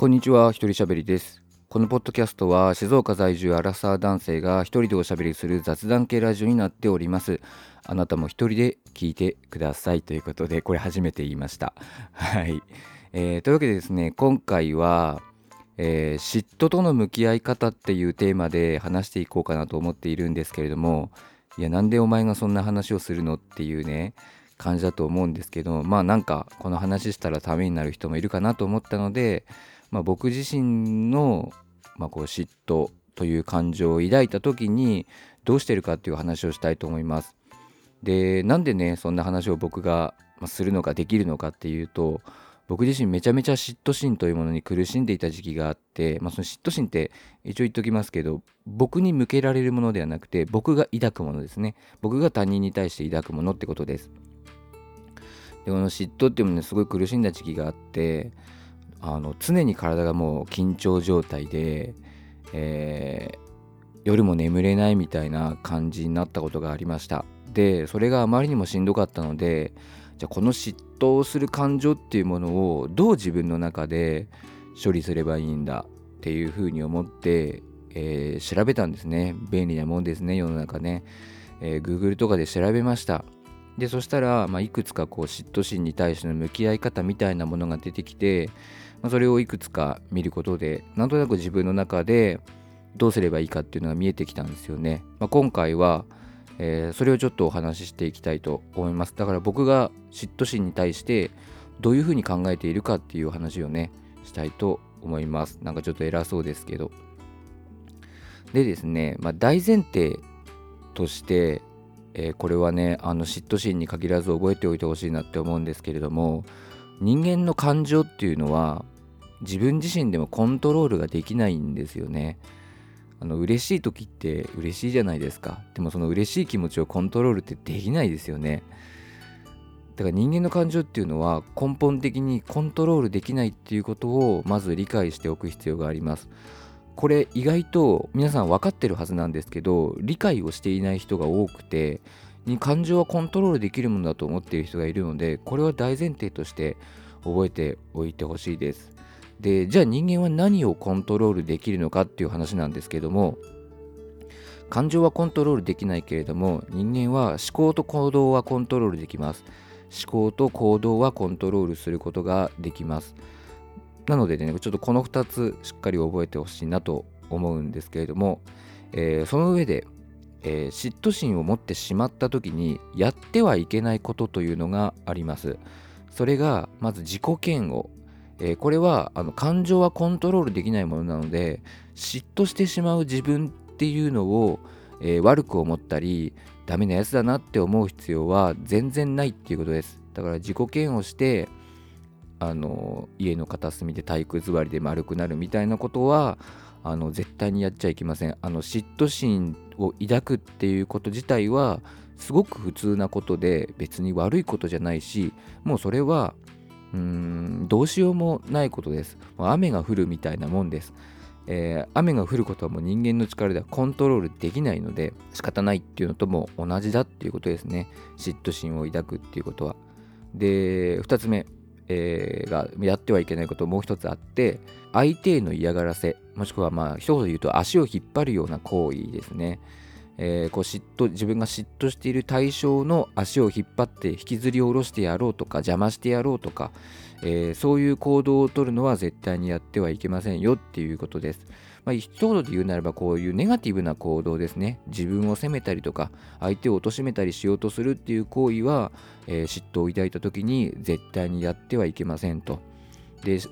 こんにちは、一人喋りです。このポッドキャストは静岡在住アラサー男性が一人でおしゃべりする雑談系ラジオになっております。あなたも一人で聞いてくださいということで、これ初めて言いました。はい。えーというわけでですね、今回は、えー嫉妬との向き合い方っていうテーマで話していこうかなと思っているんですけれども、いや、なんでお前がそんな話をするのっていうね、感じだと思うんですけど、まあなんかこの話したらためになる人もいるかなと思ったので、まあ、僕自身の、まあ、こう嫉妬という感情を抱いた時にどうしてるかっていう話をしたいと思います。でなんでねそんな話を僕がするのかできるのかっていうと僕自身めちゃめちゃ嫉妬心というものに苦しんでいた時期があって、まあ、その嫉妬心って一応言っときますけど僕に向けられるものではなくて僕が抱くものですね僕が他人に対して抱くものってことですでこの嫉妬っていうものにすごい苦しんだ時期があってあの常に体がもう緊張状態で、えー夜も眠れないみたいな感じになったことがありました。でそれがあまりにもしんどかったのでじゃあこの嫉妬をする感情っていうものをどう自分の中で処理すればいいんだっていうふうに思って、えー調べたんですね。便利なもんですね世の中ね、えー Google とかで調べました。でそしたら、まあ、いくつかこう嫉妬心に対しての向き合い方みたいなものが出てきて、まあそれをいくつか見ることでなんとなく自分の中でどうすればいいかっていうのが見えてきたんですよね。まあ、今回は、えーそれをちょっとお話ししていきたいと思います。だから僕が嫉妬心に対してどういうふうに考えているかっていう話をねしたいと思います。なんかちょっと偉そうですけど。でですね、まあ、大前提として、えーこれはねあの嫉妬心に限らず覚えておいてほしいなって思うんですけれども人間の感情っていうのは自分自身でもコントロールができないんですよね。あの嬉しい時って嬉しいじゃないですか。でもその嬉しい気持ちをコントロールってできないですよね。だから人間の感情っていうのは根本的にコントロールできないっていうことをまず理解しておく必要があります。これ意外と皆さん分かってるはずなんですけど理解をしていない人が多くてに感情はコントロールできるものだと思っている人がいるのでこれは大前提として覚えておいてほしいです。でじゃあ人間は何をコントロールできるのかっていう話なんですけども感情はコントロールできないけれども人間は思考と行動はコントロールできます思考と行動はコントロールすることができますなのでねちょっとこの2つしっかり覚えてほしいなと思うんですけれども、えーその上で、えー嫉妬心を持ってしまった時にやってはいけないことというのがあります。それがまず自己嫌悪。えーこれはあの感情はコントロールできないものなので嫉妬してしまう自分っていうのを、えー悪く思ったりダメなやつだなって思う必要は全然ないっていうことです。だから自己嫌悪してあの家の片隅で体育座りで丸くなるみたいなことはあの絶対にやっちゃいけません。あの嫉妬心を抱くっていうこと自体はすごく普通なことで別に悪いことじゃないしもうそれはうーんどうしようもないことです。雨が降るみたいなもんです。えー雨が降ることはもう人間の力ではコントロールできないので仕方ないっていうのとも同じだっていうことですね。嫉妬心を抱くっていうことは。で、2つ目、えーがやってはいけないこともう一つあって相手への嫌がらせもしくはまあ一言で言うと足を引っ張るような行為ですね。えーこう嫉妬自分が嫉妬している対象の足を引っ張って引きずり下ろしてやろうとか邪魔してやろうとか、えーそういう行動をとるのは絶対にやってはいけませんよっていうことです。まあ、一言で言うならばこういうネガティブな行動ですね自分を責めたりとか相手を貶めたりしようとするっていう行為は、えー嫉妬を抱いた時に絶対にやってはいけませんと。で嫉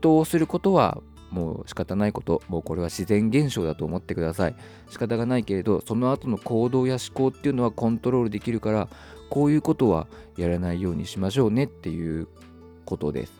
妬をすることはもう仕方ないこともうこれは自然現象だと思ってください。仕方がないけれどその後の行動や思考っていうのはコントロールできるからこういうことはやらないようにしましょうねっていうことです。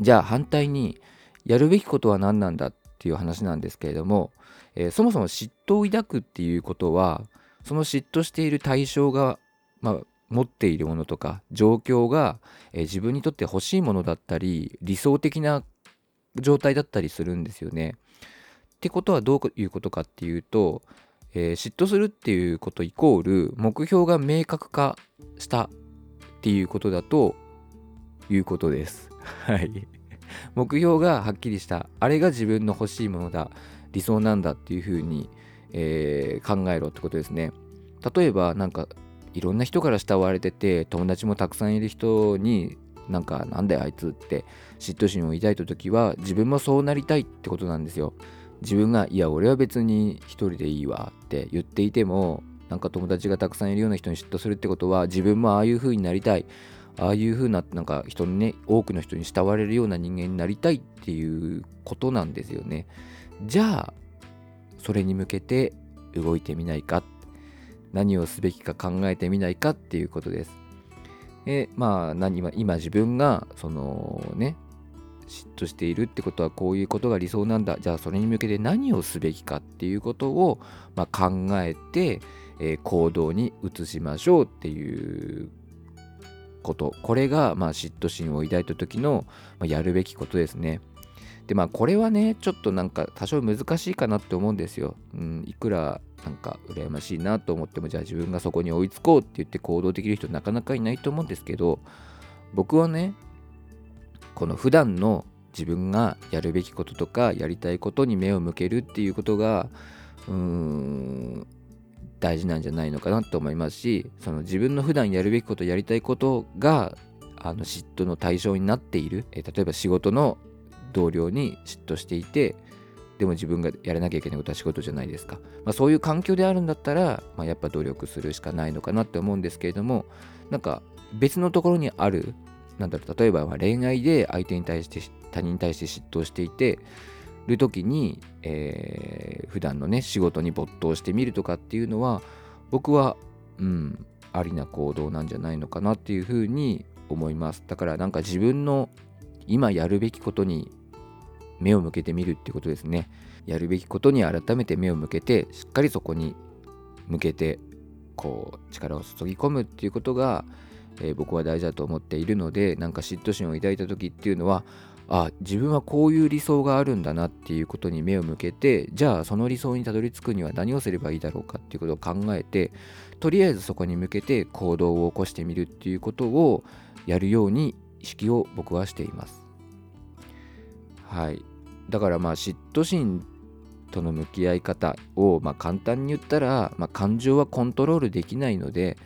じゃあ反対にやるべきことは何なんだっていう話なんですけれども、えーそもそも嫉妬を抱くっていうことはその嫉妬している対象が、まあ、持っているものとか状況が、えー自分にとって欲しいものだったり理想的な状態だったりするんですよね。ってことはどういうことかっていうと、えー嫉妬するっていうことイコール目標が明確化したっていうことだということです。はい。目標がはっきりしたあれが自分の欲しいものだ理想なんだっていうふうに、えー、考えろってことですね例えばなんかいろんな人から慕われてて友達もたくさんいる人になんかなんだよあいつって嫉妬心を抱いた時は自分もそうなりたいってことなんですよ。自分がいや俺は別に一人でいいわって言っていてもなんか友達がたくさんいるような人に嫉妬するってことは自分もああいう風になりたい。ああいう風ななんか人にね多くの人に慕われるような人間になりたいっていうことなんですよね。じゃあそれに向けて動いてみないか。何をすべきか考えてみないかっていうことです。えまあ何今自分がそのね嫉妬しているってことはこういうことが理想なんだじゃあそれに向けて何をすべきかっていうことを、まあ、考えて、えー、行動に移しましょうっていうことこれが、まあ、嫉妬心を抱いた時の、まあ、やるべきことですね。でまあこれはねちょっとなんか多少難しいかなって思うんですよ。うん、いくらなんか羨ましいなと思ってもじゃあ自分がそこに追いつこうって言って行動できる人なかなかいないと思うんですけど僕はねこの普段の自分がやるべきこととかやりたいことに目を向けるっていうことがうーん大事なんじゃないのかなと思いますしその自分の普段やるべきことやりたいことがあの嫉妬の対象になっている。え例えば仕事の同僚に嫉妬していてでも自分がやらなきゃいけないことは仕事じゃないですか、まあ、そういう環境であるんだったら、まあ、やっぱ努力するしかないのかなって思うんですけれどもなんか別のところにあるなんだろう例えば恋愛で相手に対して他人に対して嫉妬していてる時に、えー、普段のね仕事に没頭してみるとかっていうのは僕はうんありな行動なんじゃないのかなっていうふうに思います。だからなんか自分の今やるべきことに目を向けてみるってことですね。やるべきことに改めて目を向けてしっかりそこに向けてこう力を注ぎ込むっていうことがえー、僕は大事だと思っているのでなんか嫉妬心を抱いた時っていうのはあ自分はこういう理想があるんだなっていうことに目を向けてじゃあその理想にたどり着くには何をすればいいだろうかっていうことを考えてとりあえずそこに向けて行動を起こしてみるっていうことをやるように意識を僕はしています。はいだからまあ嫉妬心との向き合い方をまあ簡単に言ったら、まあ、感情はコントロールできないので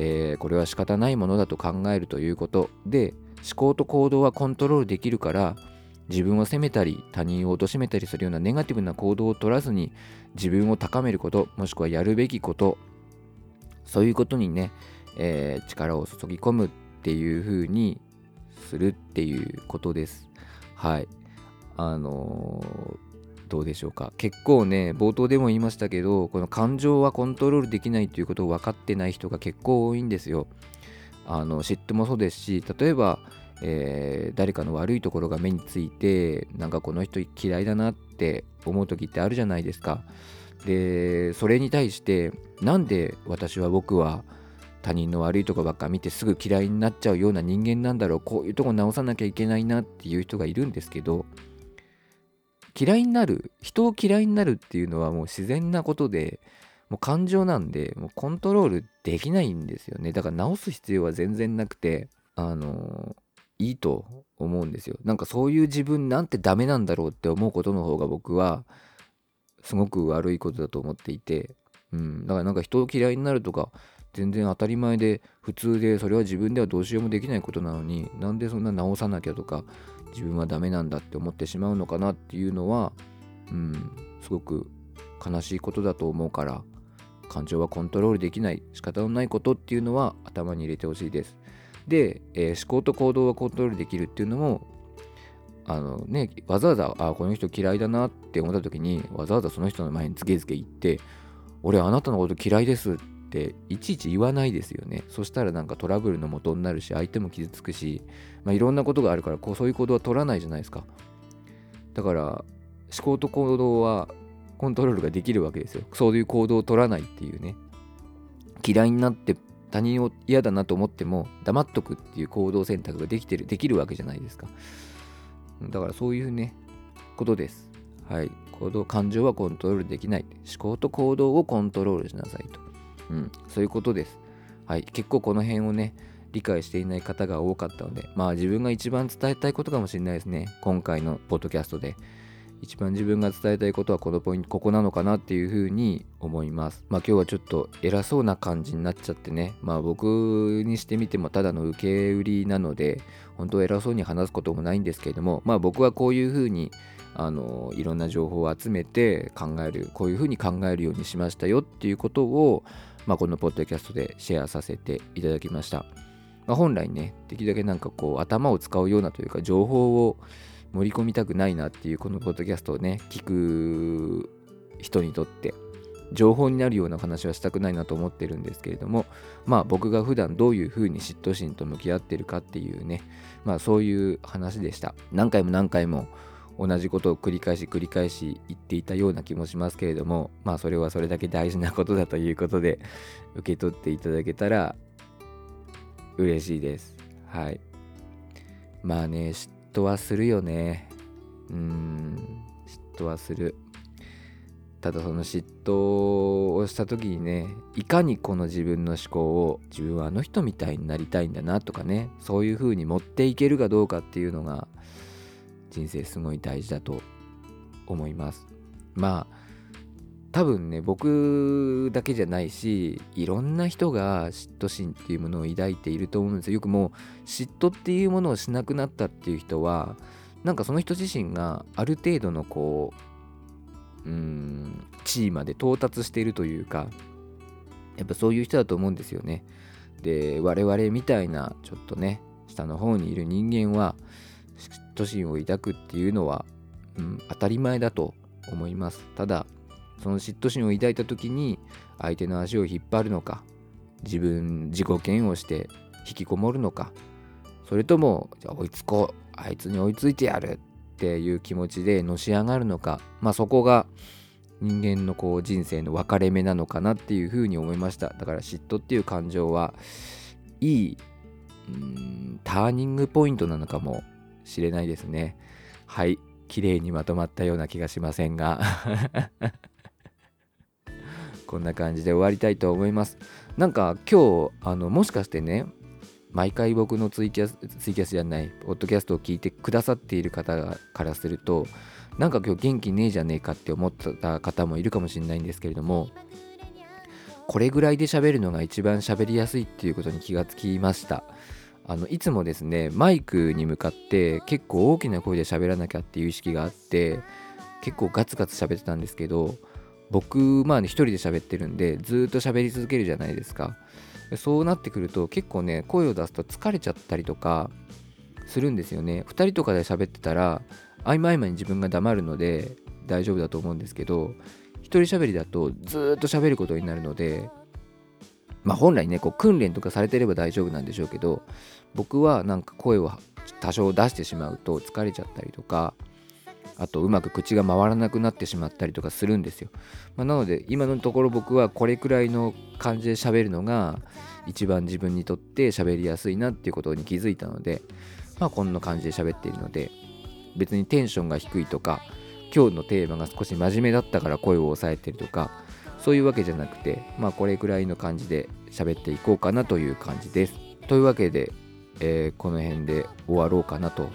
えー、これは仕方ないものだと考えるということで思考と行動はコントロールできるから自分を責めたり他人を貶めたりするようなネガティブな行動を取らずに自分を高めることもしくはやるべきことそういうことにね、えー、力を注ぎ込むっていう風にするっていうことです。はい。あのどうでしょうか。結構ね冒頭でも言いましたけどこの感情はコントロールできないということを分かってない人が結構多いんですよ。あの嫉妬もそうですし例えば、えー、誰かの悪いところが目についてなんかこの人嫌いだなって思う時ってあるじゃないですか。でそれに対してなんで私は僕は他人の悪いとこばっか見てすぐ嫌いになっちゃうような人間なんだろう。こういうとこ直さなきゃいけないなっていう人がいるんですけど嫌いになる人を嫌いになるっていうのはもう自然なことでもう感情なんでもうコントロールできないんですよね。だから直す必要は全然なくてあのいいと思うんですよ。なんかそういう自分なんてダメなんだろうって思うことの方が僕はすごく悪いことだと思っていてうん。だからなんか人を嫌いになるとか全然当たり前で普通でそれは自分ではどうしようもできないことなのになんでそんな直さなきゃとか自分はダメなんだって思ってしまうのかなっていうのはうんすごく悲しいことだと思うから感情はコントロールできない仕方のないことっていうのは頭に入れてほしいです。で、えー、思考と行動はコントロールできるっていうのもあのねわざわざあこの人嫌いだなって思った時にわざわざその人の前にズケズケ言って俺あなたのこと嫌いですっていちいち言わないですよね。そしたらなんかトラブルの元になるし相手も傷つくし、まあ、いろんなことがあるからこうそういう行動は取らないじゃないですか。だから思考と行動はコントロールができるわけですよ。そういう行動を取らないっていうね。嫌いになって他人を嫌だなと思っても黙っとくっていう行動選択ができてるできるわけじゃないですか。だからそういうねことです。はい。行動感情はコントロールできない。思考と行動をコントロールしなさいと。うん、そういうことです。はい、結構この辺をね、理解していない方が多かったのでまあ自分が一番伝えたいことかもしれないですね。今回のポッドキャストで。一番自分が伝えたいことはこのポイントここなのかなっていうふうに思います。まあ今日はちょっと偉そうな感じになっちゃってね。まあ僕にしてみてもただの受け売りなので本当偉そうに話すこともないんですけれどもまあ僕はこういうふうにあのいろんな情報を集めて考えるこういうふうに考えるようにしましたよっていうことを、まあ、このポッドキャストでシェアさせていただきました、まあ、本来ねできるだけなんかこう頭を使うようなというか情報を盛り込みたくないなっていうこのポッドキャストをね聞く人にとって情報になるような話はしたくないなと思ってるんですけれどもまあ僕が普段どういうふうに嫉妬心と向き合ってるかっていうねまあそういう話でした。何回も何回も同じことを繰り返し繰り返し言っていたような気もしますけれどもまあそれはそれだけ大事なことだということで受け取っていただけたら嬉しいです。はい。まあね嫉妬はするよね。うん。嫉妬はする。ただその嫉妬をした時にねいかにこの自分の思考を自分はあの人みたいになりたいんだなとかねそういう風に持っていけるかどうかっていうのが人生すごい大事だと思います。まあ多分ね僕だけじゃないしいろんな人が嫉妬心っていうものを抱いていると思うんですよ。よくもう嫉妬っていうものをしなくなったっていう人はなんかその人自身がある程度のこううん地位まで到達しているというかやっぱそういう人だと思うんですよね。で我々みたいなちょっとね下の方にいる人間は妬心を抱くっていうのは、うん、当たり前だと思います。ただその嫉妬心を抱いた時に相手の足を引っ張るのか自分自己嫌悪して引きこもるのかそれともじゃあ追いつこうあいつに追いついてやるっていう気持ちでのし上がるのかまあそこが人間のこう人生の分かれ目なのかなっていうふうに思いました。だから嫉妬っていう感情はいいうんターニングポイントなのかもしれないですね。はい。綺麗にまとまったような気がしませんが。こんな感じで終わりたいと思います。なんか今日あのもしかしてね毎回僕のツイキャスツイキャスじゃないポッドキャストを聞いてくださっている方からするとなんか今日元気ねえじゃねえかって思った方もいるかもしれないんですけれどもこれぐらいで喋るのが一番喋りやすいっていうことに気がつきました。あのいつもですねマイクに向かって結構大きな声で喋らなきゃっていう意識があって結構ガツガツ喋ってたんですけど僕まあね一人で喋ってるんでずっと喋り続けるじゃないですか。そうなってくると結構ね声を出すと疲れちゃったりとかするんですよね。2人とかで喋ってたら合間合間に自分が黙るので大丈夫だと思うんですけど一人喋りだとずっと喋ることになるのでまあ本来ねこう訓練とかされてれば大丈夫なんでしょうけど僕はなんか声を多少出してしまうと疲れちゃったりとかあとうまく口が回らなくなってしまったりとかするんですよ、まあ、なので今のところ僕はこれくらいの感じで喋るのが一番自分にとって喋りやすいなっていうことに気づいたのでまあこんな感じで喋っているので別にテンションが低いとか今日のテーマが少し真面目だったから声を抑えてるとかそういうわけじゃなくてまあこれぐらいの感じで喋っていこうかなという感じです。というわけで、えー、この辺で終わろうかなと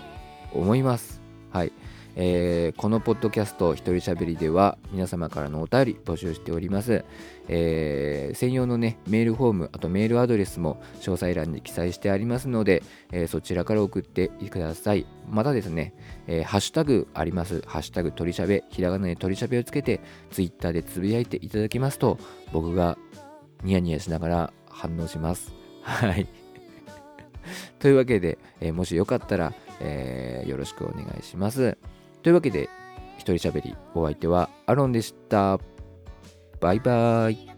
思います。はい。えー、このポッドキャスト一人しゃべりでは皆様からのお便り募集しております、えー、専用のねメールフォームあとメールアドレスも詳細欄に記載してありますので、えー、そちらから送ってください。またですね、えハッシュタグあります。ハッシュタグ鳥しゃべひらがなで鳥しゃべをつけてツイッターでつぶやいていただきますと僕がニヤニヤしながら反応します。はい。というわけで、えもしよかったら、えよろしくお願いします。というわけで、一人喋りお相手はアロンでした。バイバイ。